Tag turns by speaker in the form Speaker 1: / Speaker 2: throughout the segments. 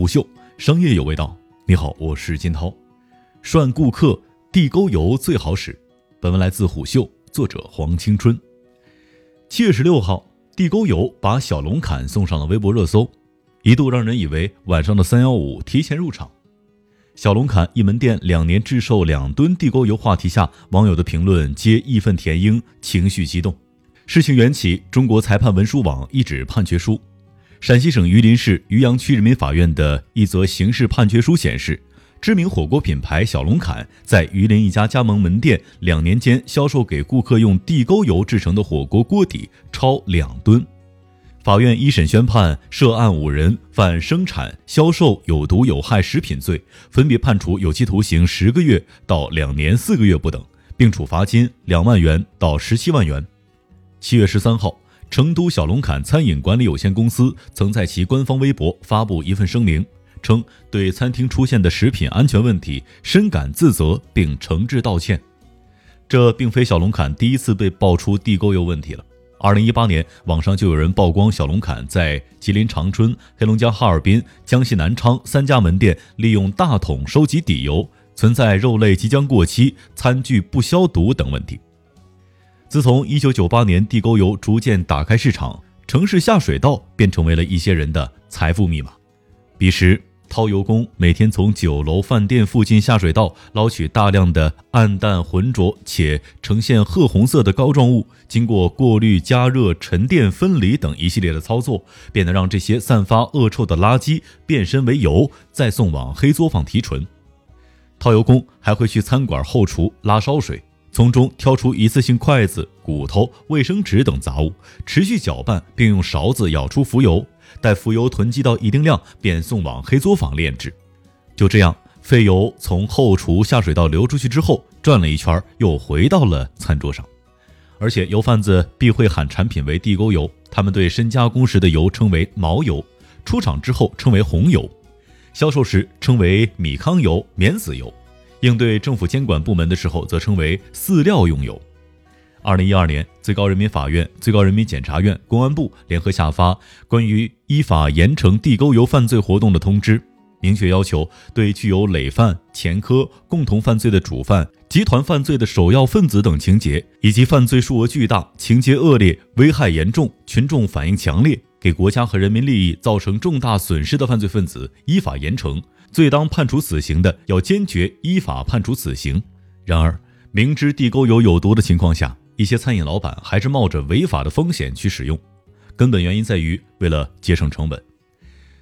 Speaker 1: 虎嗅商业有味道。你好，我是金涛。涮顾客地沟油最好使。本文来自虎嗅，作者黄青春。七月十六号，地沟油把小龙坎送上了微博热搜，一度让人以为晚上的三幺五提前入场。小龙坎一门店两年制售两吨地沟油话题下，网友的评论皆义愤填膺，情绪激动。事情缘起，中国裁判文书网一纸判决书。陕西省榆林市榆阳区人民法院的一则刑事判决书显示，知名火锅品牌小龙坎在榆林一家加盟门店两年间销售给顾客用地沟油制成的火锅锅底超两吨。法院一审宣判涉案五人犯生产、销售有毒有害食品罪，分别判处有期徒刑十个月到两年四个月不等，并处罚金两万元到十七万元。七月十三号。成都小龙坎餐饮管理有限公司曾在其官方微博发布一份声明，称对餐厅出现的食品安全问题深感自责，并诚挚道歉。这并非小龙坎第一次被爆出地沟油问题了。二零一八年，网上就有人曝光小龙坎在吉林长春、黑龙江哈尔滨、江西南昌三家门店利用大桶收集底油，存在肉类即将过期、餐具不消毒等问题。自从1998年地沟油逐渐打开市场，城市下水道便成为了一些人的财富密码。彼时，掏油工每天从酒楼、饭店附近下水道捞取大量的暗淡浑浊且呈现褐红色的膏状物，经过过滤、加热、沉淀、分离等一系列的操作，便能让这些散发恶臭的垃圾变身为油，再送往黑作坊提纯。掏油工还会去餐馆后厨拉烧水。从中挑出一次性筷子、骨头、卫生纸等杂物，持续搅拌，并用勺子舀出浮油。待浮油囤积到一定量，便送往黑作坊炼制。就这样，废油从后厨下水道流出去之后，转了一圈，又回到了餐桌上。而且，油贩子必会喊产品为地沟油，他们对深加工时的油称为毛油，出厂之后称为红油，销售时称为米糠油、免死油。应对政府监管部门的时候，则称为饲料用油。二零一二年，最高人民法院、最高人民检察院、公安部联合下发关于依法严惩地沟油犯罪活动的通知，明确要求对具有累犯、前科、共同犯罪的主犯、集团犯罪的首要分子等情节，以及犯罪数额巨大、情节恶劣、危害严重、群众反应强烈、给国家和人民利益造成重大损失的犯罪分子，依法严惩。最当判处死刑的，要坚决依法判处死刑。然而，明知地沟油有毒的情况下，一些餐饮老板还是冒着违法的风险去使用。根本原因在于为了节省成本。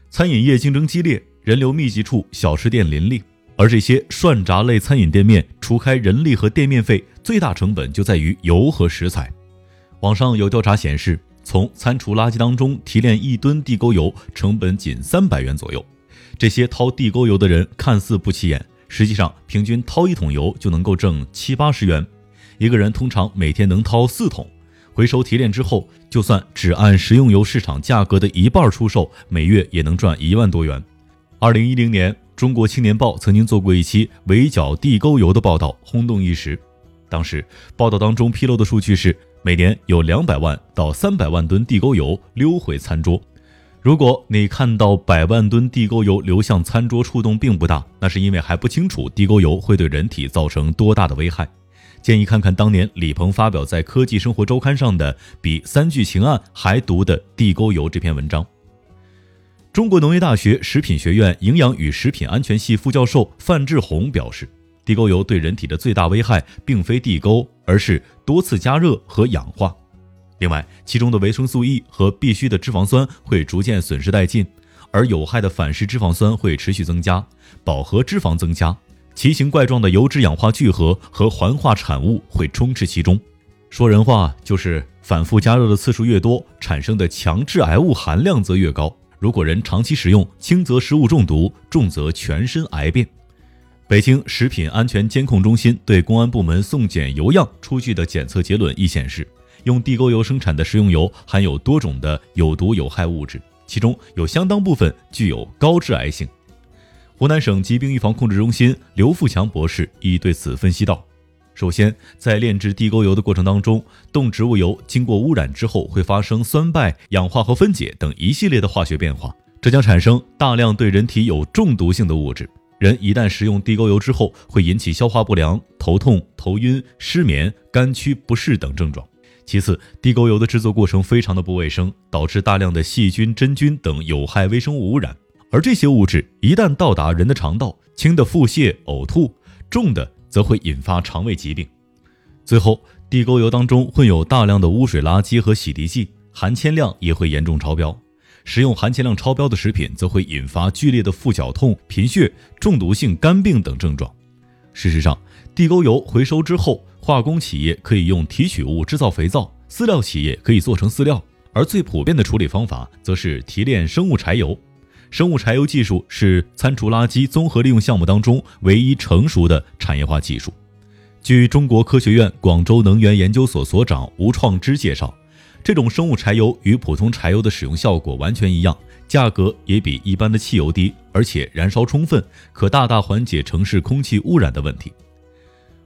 Speaker 1: 餐饮业竞争激烈，人流密集处小吃店林立，而这些涮炸类餐饮店面，除开人力和店面费，最大成本就在于油和食材。网上有调查显示，从餐厨垃圾当中提炼一吨地沟油，成本仅三百元左右。这些掏地沟油的人看似不起眼，实际上平均掏一桶油就能够挣七八十元。一个人通常每天能掏四桶，回收提炼之后，就算只按食用油市场价格的一半出售，每月也能赚一万多元。二零一零年，《中国青年报》曾经做过一期围剿地沟油的报道，轰动一时。当时报道当中披露的数据是，每年有两百万到三百万吨地沟油溜回餐桌。如果你看到百万吨地沟油流向餐桌触动并不大，那是因为还不清楚地沟油会对人体造成多大的危害。建议看看当年李鹏发表在《科技生活周刊》上的“比三聚氰胺还毒的地沟油”这篇文章。中国农业大学食品学院营养与食品安全系副教授范志红表示，地沟油对人体的最大危害并非地沟，而是多次加热和氧化。另外，其中的维生素 E 和必需的脂肪酸会逐渐损失殆尽，而有害的反式脂肪酸会持续增加，饱和脂肪增加，奇形怪状的油脂氧化聚合和环化产物会充斥其中。说人话就是，反复加热的次数越多，产生的强致癌物含量则越高。如果人长期食用，轻则食物中毒，重则全身癌变。北京食品安全监控中心对公安部门送检油样出具的检测结论亦显示。用地沟油生产的食用油含有多种的有毒有害物质，其中有相当部分具有高致癌性。湖南省疾病预防控制中心刘富强博士亦对此分析道：首先，在炼制地沟油的过程当中，动植物油经过污染之后会发生酸败、氧化和分解等一系列的化学变化，这将产生大量对人体有中毒性的物质。人一旦食用地沟油之后，会引起消化不良、头痛、头晕、失眠、肝区不适等症状。其次，地沟油的制作过程非常的不卫生，导致大量的细菌、真菌等有害微生物污染。而这些物质一旦到达人的肠道，轻的腹泻、呕吐，重的则会引发肠胃疾病。最后，地沟油当中混有大量的污水垃圾和洗涤剂，含铅量也会严重超标。食用含铅量超标的食品，则会引发剧烈的腹绞痛、贫血、中毒性肝病等症状。事实上，地沟油回收之后，化工企业可以用提取物制造肥皂，饲料企业可以做成饲料，而最普遍的处理方法则是提炼生物柴油。生物柴油技术是餐厨垃圾综合利用项目当中唯一成熟的产业化技术。据中国科学院广州能源研究所所长吴创之介绍，这种生物柴油与普通柴油的使用效果完全一样，价格也比一般的汽油低，而且燃烧充分，可大大缓解城市空气污染的问题。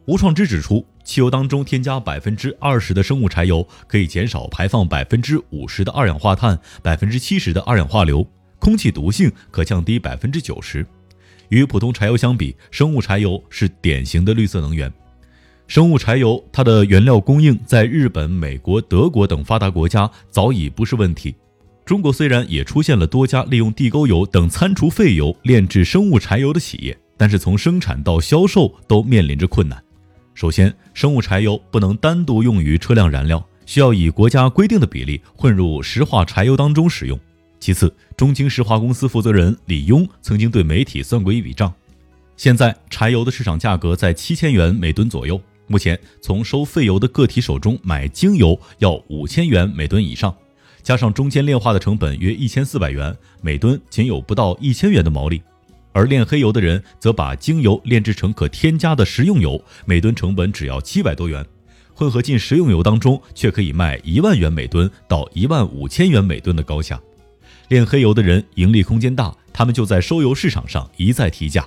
Speaker 1: 吴创之指出，汽油当中添加百分之二十的生物柴油，可以减少排放百分之五十的二氧化碳，百分之七十的二氧化硫，空气毒性可降低百分之九十。与普通柴油相比，生物柴油是典型的绿色能源。生物柴油它的原料供应在日本、美国、德国等发达国家早已不是问题。中国虽然也出现了多家利用地沟油等餐厨废油炼制生物柴油的企业，但是从生产到销售都面临着困难。首先，生物柴油不能单独用于车辆燃料，需要以国家规定的比例混入石化柴油当中使用。其次，中兴石化公司负责人李庸曾经对媒体算过一笔账：现在柴油的市场价格在七千元每吨左右，目前从收废油的个体手中买精油要五千元每吨以上，加上中间炼化的成本约一千四百元每吨，仅有不到一千元的毛利。而炼黑油的人则把精油炼制成可添加的食用油，每吨成本只要七百多元，混合进食用油当中却可以卖一万元每吨到一万五千元每吨的高价。炼黑油的人盈利空间大，他们就在收油市场上一再提价。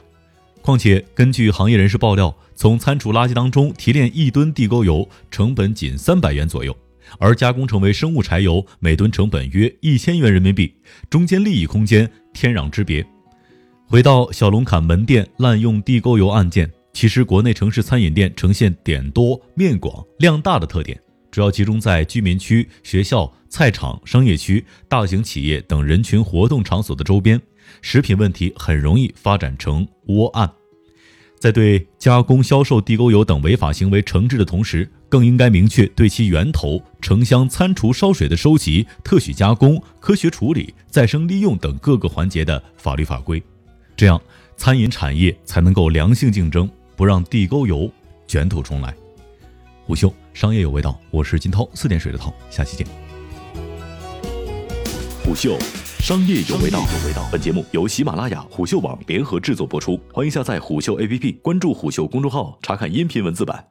Speaker 1: 况且根据行业人士爆料，从餐厨垃圾当中提炼一吨地沟油成本仅三百元左右，而加工成为生物柴油每吨成本约一千元人民币，中间利益空间天壤之别。回到小龙坎门店滥用地沟油案件，其实国内城市餐饮店呈现点多面广量大的特点，主要集中在居民区、学校、菜场、商业区、大型企业等人群活动场所的周边，食品问题很容易发展成窝案。在对加工销售地沟油等违法行为惩治的同时，更应该明确对其源头、城乡餐厨烧水的收集、特许加工、科学处理、再生利用等各个环节的法律法规。这样，餐饮产业才能够良性竞争，不让地沟油卷土重来。虎嗅商业有味道，我是金涛，四点水的涛，下期见。
Speaker 2: 虎嗅商业有味道，本节目由喜马拉雅、虎嗅网联合制作播出，欢迎下载虎嗅 APP，关注虎嗅公众号，查看音频文字版。